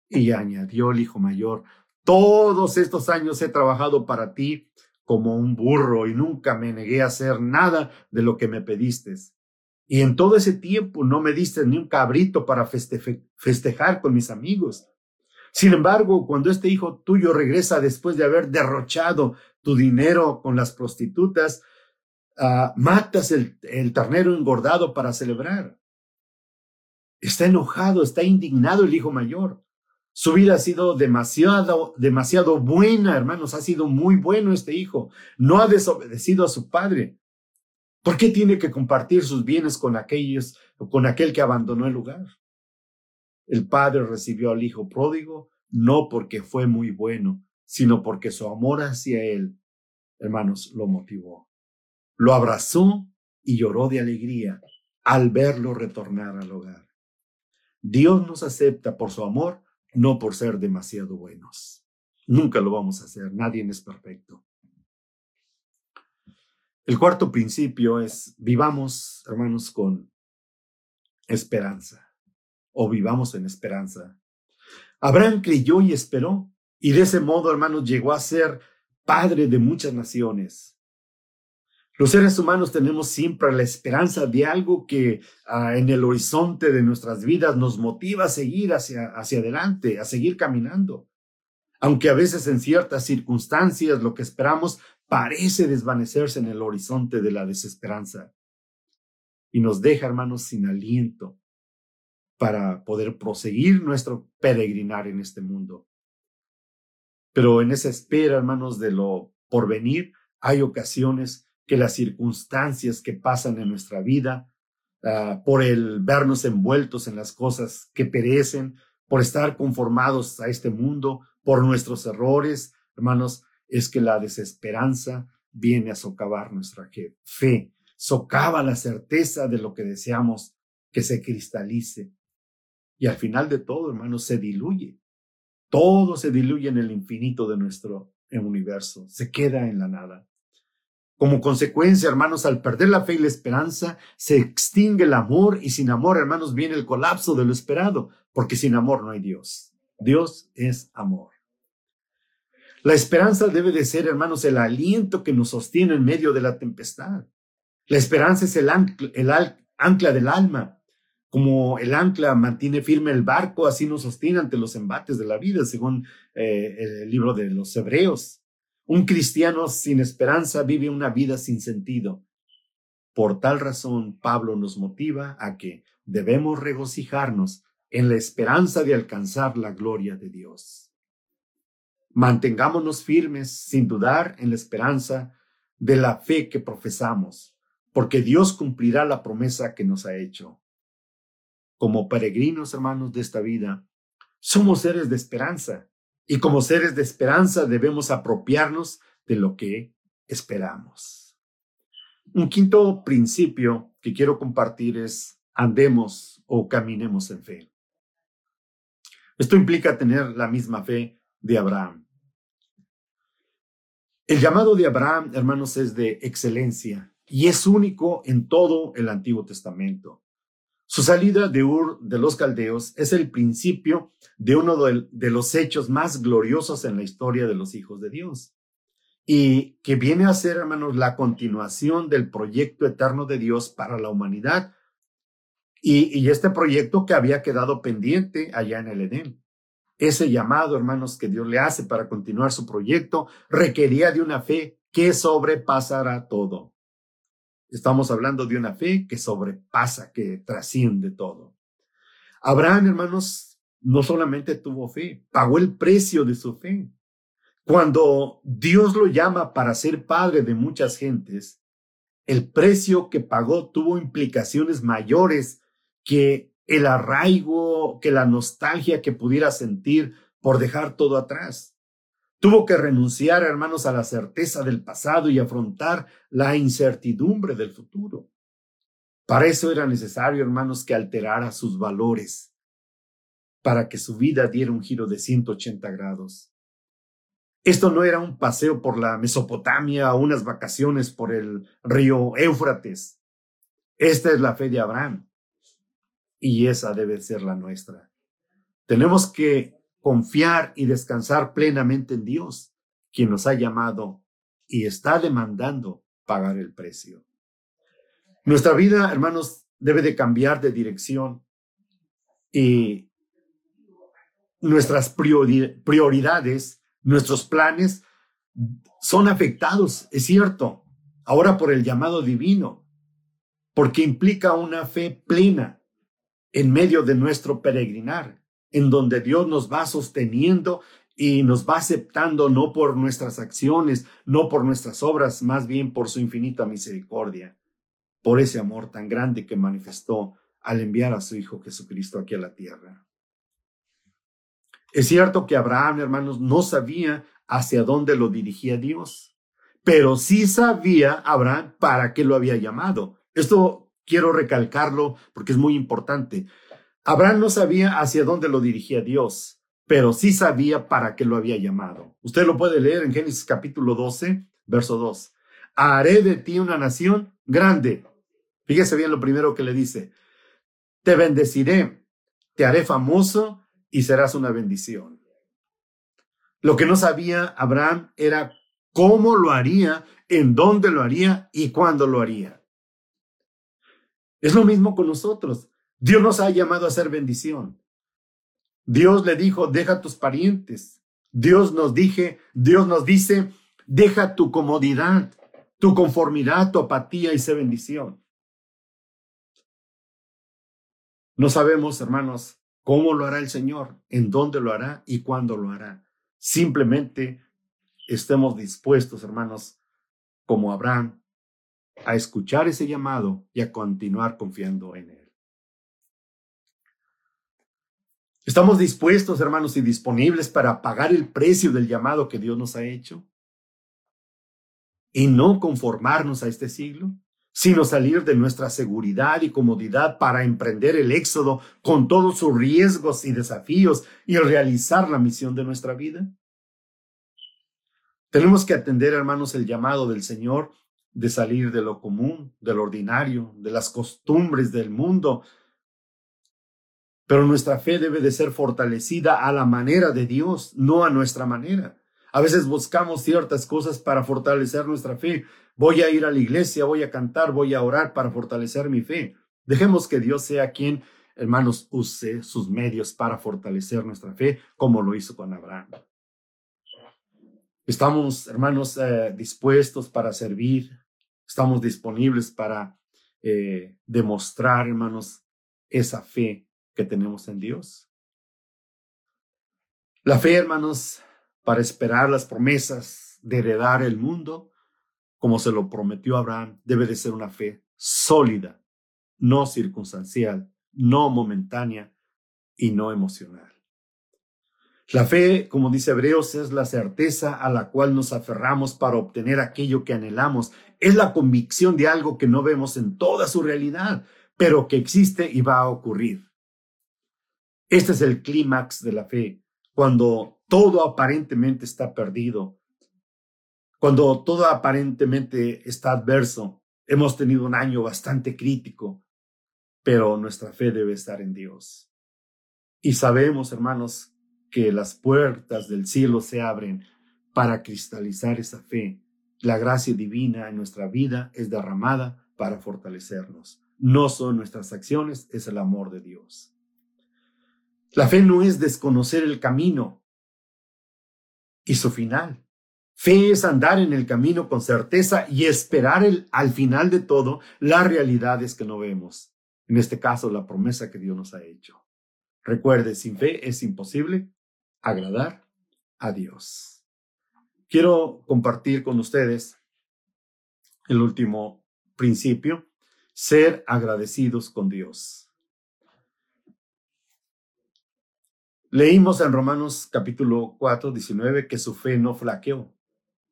Y añadió el hijo mayor, todos estos años he trabajado para ti como un burro y nunca me negué a hacer nada de lo que me pediste. Y en todo ese tiempo no me diste ni un cabrito para festejar con mis amigos. Sin embargo, cuando este hijo tuyo regresa después de haber derrochado tu dinero con las prostitutas, ah, matas el, el ternero engordado para celebrar. Está enojado, está indignado el hijo mayor. Su vida ha sido demasiado, demasiado buena, hermanos. Ha sido muy bueno este hijo. No ha desobedecido a su padre. ¿Por qué tiene que compartir sus bienes con aquellos, con aquel que abandonó el lugar? El padre recibió al hijo pródigo no porque fue muy bueno, sino porque su amor hacia él, hermanos, lo motivó. Lo abrazó y lloró de alegría al verlo retornar al hogar. Dios nos acepta por su amor, no por ser demasiado buenos. Nunca lo vamos a hacer, nadie es perfecto. El cuarto principio es vivamos, hermanos, con esperanza o vivamos en esperanza. Abraham creyó y esperó, y de ese modo, hermanos, llegó a ser padre de muchas naciones. Los seres humanos tenemos siempre la esperanza de algo que ah, en el horizonte de nuestras vidas nos motiva a seguir hacia, hacia adelante, a seguir caminando. Aunque a veces en ciertas circunstancias lo que esperamos parece desvanecerse en el horizonte de la desesperanza. Y nos deja, hermanos, sin aliento para poder proseguir nuestro peregrinar en este mundo. Pero en esa espera, hermanos, de lo porvenir, hay ocasiones que las circunstancias que pasan en nuestra vida, ah, por el vernos envueltos en las cosas que perecen, por estar conformados a este mundo, por nuestros errores, hermanos, es que la desesperanza viene a socavar nuestra fe, socava la certeza de lo que deseamos que se cristalice. Y al final de todo, hermanos, se diluye. Todo se diluye en el infinito de nuestro universo, se queda en la nada. Como consecuencia, hermanos, al perder la fe y la esperanza, se extingue el amor y sin amor, hermanos, viene el colapso de lo esperado, porque sin amor no hay Dios. Dios es amor. La esperanza debe de ser, hermanos, el aliento que nos sostiene en medio de la tempestad. La esperanza es el ancla, el ancla del alma, como el ancla mantiene firme el barco, así nos sostiene ante los embates de la vida, según eh, el libro de los Hebreos. Un cristiano sin esperanza vive una vida sin sentido. Por tal razón, Pablo nos motiva a que debemos regocijarnos en la esperanza de alcanzar la gloria de Dios. Mantengámonos firmes sin dudar en la esperanza de la fe que profesamos, porque Dios cumplirá la promesa que nos ha hecho como peregrinos, hermanos, de esta vida, somos seres de esperanza. Y como seres de esperanza debemos apropiarnos de lo que esperamos. Un quinto principio que quiero compartir es andemos o caminemos en fe. Esto implica tener la misma fe de Abraham. El llamado de Abraham, hermanos, es de excelencia y es único en todo el Antiguo Testamento. Su salida de Ur de los Caldeos es el principio de uno de los hechos más gloriosos en la historia de los hijos de Dios y que viene a ser, hermanos, la continuación del proyecto eterno de Dios para la humanidad y, este proyecto que había quedado pendiente allá en el Edén. Ese llamado, hermanos, que Dios le hace para continuar su proyecto requería de una fe que sobrepasará todo. Estamos hablando de una fe que sobrepasa, que trasciende todo. Abraham, hermanos, no solamente tuvo fe, pagó el precio de su fe. Cuando Dios lo llama para ser padre de muchas gentes, el precio que pagó tuvo implicaciones mayores que el arraigo, que la nostalgia que pudiera sentir por dejar todo atrás. Tuvo que renunciar, hermanos, a la certeza del pasado y afrontar la incertidumbre del futuro. Para eso era necesario, hermanos, que alterara sus valores, para que su vida diera un giro de 180 grados. Esto no era un paseo por la Mesopotamia o unas vacaciones por el río Éufrates. Esta es la fe de Abraham y esa debe ser la nuestra. Tenemos que confiar y descansar plenamente en Dios, quien nos ha llamado y está demandando pagar el precio. Nuestra vida, hermanos, debe de cambiar de dirección y nuestras prioridades, nuestros planes son afectados, es cierto, ahora por el llamado divino, porque implica una fe plena en medio de nuestro peregrinar, en donde Dios nos va sosteniendo y nos va aceptando no por nuestras acciones, no por nuestras obras, más bien por su infinita misericordia, por ese amor tan grande que manifestó al enviar a su Hijo Jesucristo aquí a la tierra. Es cierto que Abraham, hermanos, no sabía hacia dónde lo dirigía Dios, pero sí sabía Abraham para qué lo había llamado. Esto quiero recalcarlo porque es muy importante. Abraham no sabía hacia dónde lo dirigía Dios, pero sí sabía para qué lo había llamado. Usted lo puede leer en Génesis capítulo 12, verso 2. Haré de ti una nación grande. Fíjese bien lo primero que le dice. Te bendeciré, te haré famoso y serás una bendición. Lo que no sabía Abraham era cómo lo haría, en dónde lo haría y cuándo lo haría. Es lo mismo con nosotros. Dios nos ha llamado a ser bendición. Dios le dijo, deja tus parientes. Dios nos dije, Dios nos dice, deja tu comodidad, tu conformidad, tu apatía y sé bendición. No sabemos, hermanos, cómo lo hará el Señor, en dónde lo hará y cuándo lo hará. Simplemente estemos dispuestos, hermanos, como Abraham, a escuchar ese llamado y a continuar confiando en Él. ¿Estamos dispuestos, hermanos, y disponibles para pagar el precio del llamado que Dios nos ha hecho? Y no conformarnos a este siglo, sino salir de nuestra seguridad y comodidad para emprender el éxodo con todos sus riesgos y desafíos y realizar la misión de nuestra vida. Tenemos que atender, hermanos, el llamado del Señor de salir de lo común, de lo ordinario, de las costumbres del mundo. Pero nuestra fe debe de ser fortalecida a la manera de Dios, no a nuestra manera. A veces buscamos ciertas cosas para fortalecer nuestra fe. Voy a ir a la iglesia, voy a cantar, voy a orar para fortalecer mi fe. Dejemos que Dios sea quien, hermanos, use sus medios para fortalecer nuestra fe, como lo hizo con Abraham. Estamos, hermanos, eh, dispuestos para servir, estamos disponibles para eh, demostrar, hermanos, esa fe que tenemos en Dios. La fe, hermanos, para esperar las promesas de heredar el mundo, como se lo prometió Abraham, debe de ser una fe sólida, no circunstancial, no momentánea y no emocional. La fe, como dice Hebreos, es la certeza a la cual nos aferramos para obtener aquello que anhelamos. Es la convicción de algo que no vemos en toda su realidad, pero que existe y va a ocurrir. Este es el clímax de la fe, cuando todo aparentemente está perdido, cuando todo aparentemente está adverso. Hemos tenido un año bastante crítico, pero nuestra fe debe estar en Dios. Y sabemos, hermanos, que las puertas del cielo se abren para cristalizar esa fe. La gracia divina en nuestra vida es derramada para fortalecernos. No son nuestras acciones, es el amor de Dios. La fe no es desconocer el camino y su final. Fe es andar en el camino con certeza y esperar al final de todo las realidades que no vemos. En este caso, la promesa que Dios nos ha hecho. Recuerde, sin fe es imposible agradar a Dios. Quiero compartir con ustedes el último principio, ser agradecidos con Dios. Leímos en Romanos capítulo 4, 19 que su fe no flaqueó.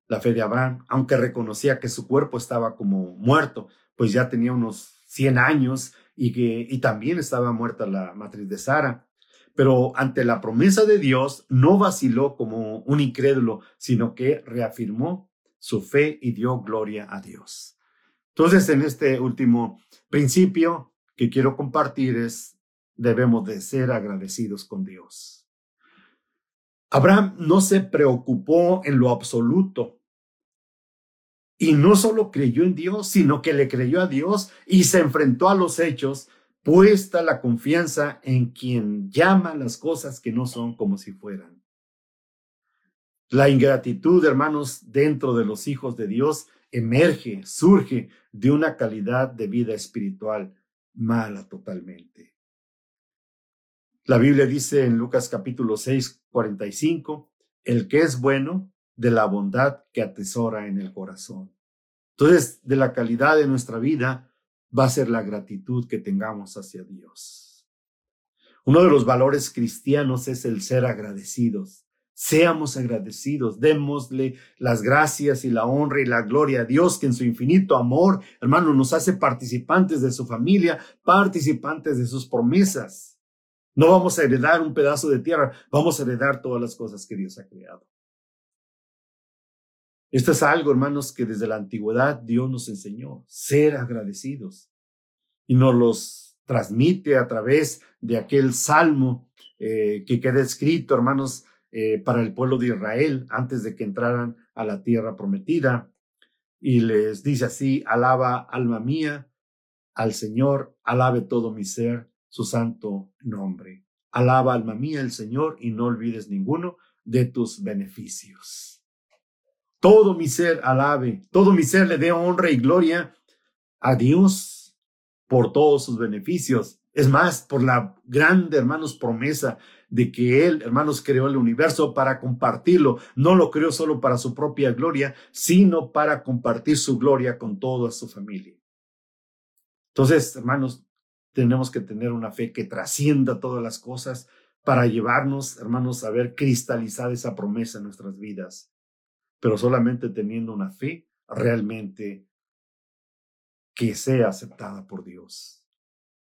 La fe de Abraham, aunque reconocía que su cuerpo estaba como muerto, pues ya tenía unos 100 años y que y también estaba muerta la matriz de Sara. Pero ante la promesa de Dios no vaciló como un incrédulo, sino que reafirmó su fe y dio gloria a Dios. Entonces, en este último principio que quiero compartir es, debemos de ser agradecidos con Dios. Abraham no se preocupó en lo absoluto y no solo creyó en Dios, sino que le creyó a Dios y se enfrentó a los hechos, puesta la confianza en quien llama las cosas que no son como si fueran. La ingratitud, hermanos, dentro de los hijos de Dios emerge, surge de una calidad de vida espiritual mala totalmente. La Biblia dice en Lucas capítulo 6, 45, el que es bueno de la bondad que atesora en el corazón. Entonces, de la calidad de nuestra vida va a ser la gratitud que tengamos hacia Dios. Uno de los valores cristianos es el ser agradecidos. Seamos agradecidos, démosle las gracias y la honra y la gloria a Dios que en su infinito amor, hermano, nos hace participantes de su familia, participantes de sus promesas. No vamos a heredar un pedazo de tierra, vamos a heredar todas las cosas que Dios ha creado. Esto es algo, hermanos, que desde la antigüedad Dios nos enseñó, ser agradecidos. Y nos los transmite a través de aquel salmo eh, que queda escrito, hermanos, eh, para el pueblo de Israel antes de que entraran a la tierra prometida. Y les dice así, alaba alma mía al Señor, alabe todo mi ser, su santo nombre. Alaba alma mía el Señor y no olvides ninguno de tus beneficios. Todo mi ser alabe, todo mi ser le dé honra y gloria a Dios por todos sus beneficios. Es más, por la grande, hermanos, promesa de que Él, hermanos, creó el universo para compartirlo. No lo creó solo para su propia gloria, sino para compartir su gloria con toda su familia. Entonces, hermanos, tenemos que tener una fe que trascienda todas las cosas para llevarnos, hermanos, a ver cristalizada esa promesa en nuestras vidas. Pero solamente teniendo una fe realmente que sea aceptada por Dios.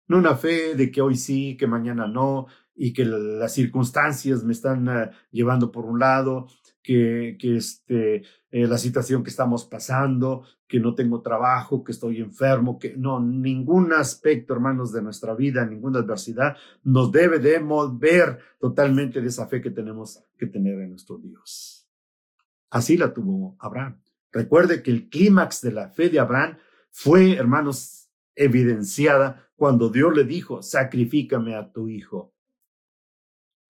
No una fe de que hoy sí, que mañana no, y que las circunstancias me están ah, llevando por un lado, que, que este, eh, la situación que estamos pasando, que no tengo trabajo, que estoy enfermo, que no, ningún aspecto, hermanos, de nuestra vida, ninguna adversidad nos debe de mover totalmente de esa fe que tenemos que tener en nuestro Dios. Así la tuvo Abraham. Recuerde que el clímax de la fe de Abraham fue, hermanos, evidenciada cuando Dios le dijo, sacrifícame a tu hijo.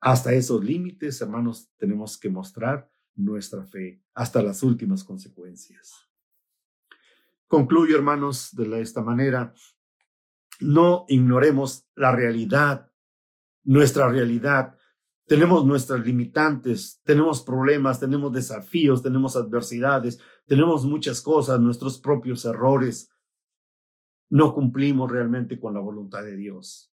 Hasta esos límites, hermanos, tenemos que mostrar nuestra fe, hasta las últimas consecuencias. Concluyo, hermanos, de esta manera, no ignoremos la realidad, nuestra realidad. Tenemos nuestras limitantes, tenemos problemas, tenemos desafíos, tenemos adversidades, tenemos muchas cosas, nuestros propios errores. No cumplimos realmente con la voluntad de Dios.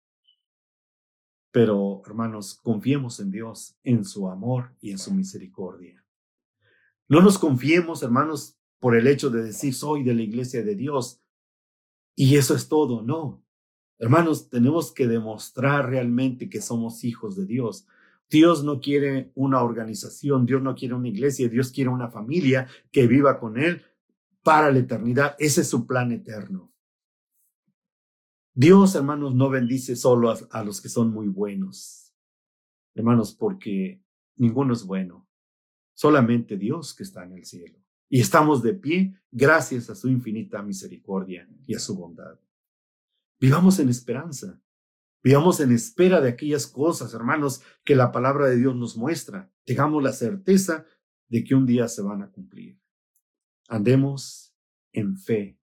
Pero, hermanos, confiemos en Dios, en su amor y en su misericordia. No nos confiemos, hermanos, por el hecho de decir soy de la iglesia de Dios y eso es todo. No. Hermanos, tenemos que demostrar realmente que somos hijos de Dios. Dios no quiere una organización, Dios no quiere una iglesia, Dios quiere una familia que viva con Él para la eternidad. Ese es su plan eterno. Dios, hermanos, no bendice solo a, los que son muy buenos, hermanos, porque ninguno es bueno, solamente Dios que está en el cielo. Y estamos de pie gracias a su infinita misericordia y a su bondad. Vivamos en esperanza, vivamos en espera de aquellas cosas, hermanos, que la palabra de Dios nos muestra. Tengamos la certeza de que un día se van a cumplir. Andemos en fe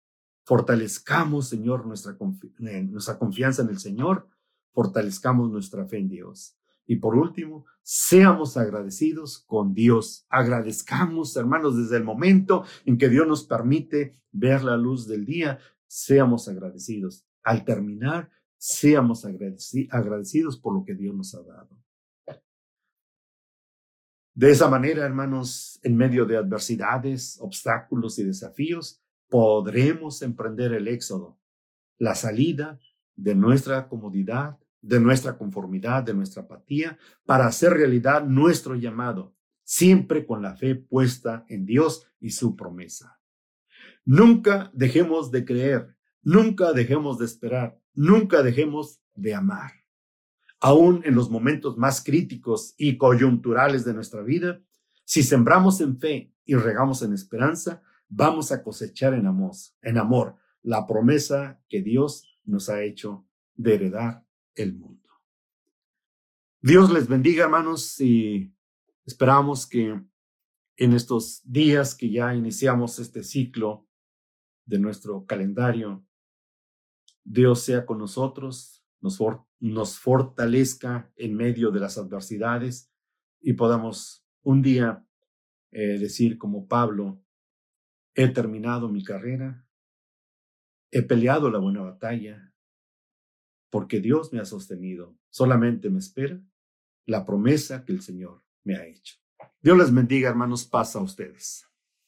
Fortalezcamos, Señor, nuestra, eh, nuestra confianza en el Señor, fortalezcamos nuestra fe en Dios. Y por último, seamos agradecidos con Dios. Agradezcamos, hermanos, desde el momento en que Dios nos permite ver la luz del día, seamos agradecidos. Al terminar, seamos agradecidos por lo que Dios nos ha dado. De esa manera, hermanos, en medio de adversidades, obstáculos y desafíos, podremos emprender el éxodo la salida de nuestra comodidad, de nuestra conformidad, de nuestra apatía, para hacer realidad nuestro llamado, siempre con la fe puesta en Dios y su promesa. Nunca dejemos de creer, nunca dejemos de esperar, nunca dejemos de amar. Aún en los momentos más críticos y coyunturales de nuestra vida, si sembramos en fe y regamos en esperanza, vamos a cosechar en amor, en amor la promesa que Dios nos ha hecho de heredar el mundo. Dios les bendiga, hermanos, y esperamos que en estos días que ya iniciamos este ciclo de nuestro calendario, Dios sea con nosotros, nos, fortalezca en medio de las adversidades y podamos un día eh, decir como Pablo, he terminado mi carrera, he peleado la buena batalla, porque Dios me ha sostenido. Solamente me espera la promesa que el Señor me ha hecho. Dios les bendiga, hermanos, pasa a ustedes.